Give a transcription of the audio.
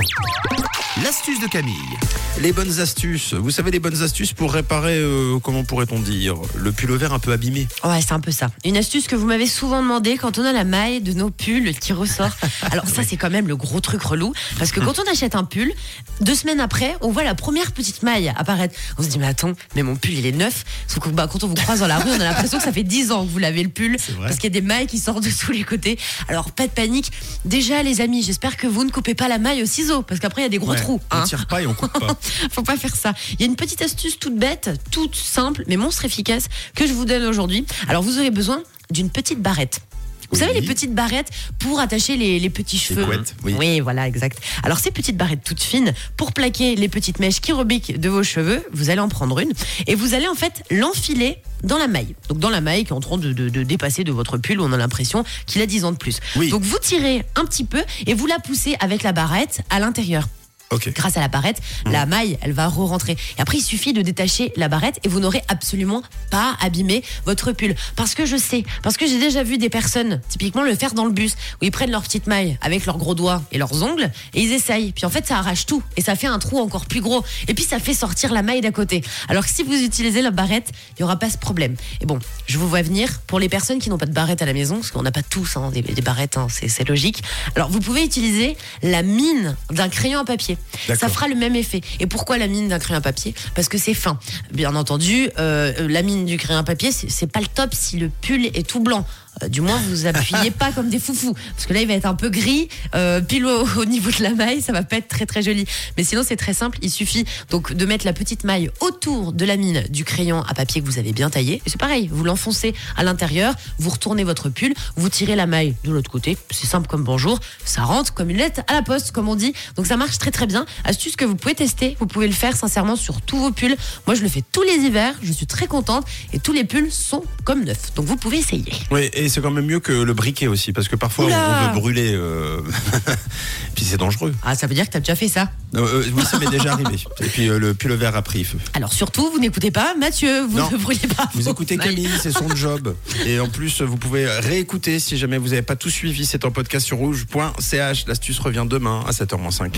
esto. L'astuce de Camille. Les bonnes astuces. Vous savez, les bonnes astuces pour réparer, euh, comment pourrait-on dire, le pull vert un peu abîmé. Ouais, c'est un peu ça. Une astuce que vous m'avez souvent demandé quand on a la maille de nos pulls qui ressort. Alors ça, c'est quand même le gros truc relou. Parce que quand on achète un pull, deux semaines après, on voit la première petite maille apparaître. On se dit, mais attends, mais mon pull, il est neuf. Sauf que bah, quand on vous croise dans la rue, on a l'impression que ça fait 10 ans que vous lavez le pull. Parce qu'il y a des mailles qui sortent de tous les côtés. Alors, pas de panique. Déjà, les amis, j'espère que vous ne coupez pas la maille au ciseau. Parce qu'après, il y a des gros Ouais, On hein. tire pas et on coupe pas. Faut pas faire ça. Il y a une petite astuce toute bête, toute simple, mais monstre efficace que je vous donne aujourd'hui. Alors, vous aurez besoin d'une petite barrette. Vous Oui. savez, les petites barrettes pour attacher les, les petits cheveux. couettes, oui. voilà, exact. Alors, ces petites barrettes toutes fines, pour plaquer les petites mèches qui rebiquent de vos cheveux, vous allez en prendre une et vous allez en fait l'enfiler dans la maille. Donc, dans la maille qui est en train de, de- de dépasser de votre pull, où on a l'impression qu'il a 10 ans de plus. Oui. Donc, vous tirez un petit peu et vous la poussez avec la barrette à l'intérieur Grâce à la barrette, la maille, elle va re-rentrer. Et après, il suffit de détacher la barrette et vous n'aurez absolument pas abîmé votre pull. Parce que je sais, parce que j'ai déjà vu des personnes, typiquement le faire dans le bus, où ils prennent leur petite maille avec leurs gros doigts et leurs ongles et ils essayent. Puis en fait, ça arrache tout et ça fait un trou encore plus gros. Et puis ça fait sortir la maille d'à côté. Alors que si vous utilisez la barrette, il n'y aura pas ce problème. Et bon, je vous vois venir pour les personnes qui n'ont pas de barrette à la maison, parce qu'on n'a pas tous hein, des, des barrettes, hein, c'est logique. Alors vous pouvez utiliser la mine d'un crayon à papier. Ça fera le même effet. Et pourquoi la mine d'un crayon à papier? Parce que c'est fin. Bien entendu, euh, la mine du crayon à papier, c'est pas le top si le pull est tout blanc. Euh, du moins, vous appuyez pas comme des foufous, parce que là, il va être un peu gris, euh, pile au, au niveau de la maille, ça va pas être très très joli. Mais sinon, c'est très simple. Il suffit donc de mettre la petite maille autour de la mine du crayon à papier que vous avez bien taillé. Et c'est pareil, vous l'enfoncez à l'intérieur, vous retournez votre pull, vous tirez la maille de l'autre côté. C'est simple comme bonjour, ça rentre comme une lettre à la poste, comme on dit. Donc ça marche très très bien. Astuce que vous pouvez tester, vous pouvez le faire sincèrement sur tous vos pulls. Moi, je le fais tous les hivers, je suis très contente et tous les pulls sont comme neufs. Donc vous pouvez essayer. Oui, et c'est quand même mieux que le briquet aussi, parce que parfois on- Oula on veut brûler, euh, puis c'est dangereux. Ah, ça veut dire que tu as déjà fait ça? Euh, euh, oui, ça m'est déjà arrivé. Et puis euh, le pull vert a pris feu. Alors surtout, vous n'écoutez pas Mathieu, vous Non. ne brûlez pas. Vous écoutez. Camille, c'est son job. Et en plus, vous pouvez réécouter si jamais vous n'avez pas tout suivi. C'est en podcast sur rouge.ch. L'astuce revient demain à 7h05.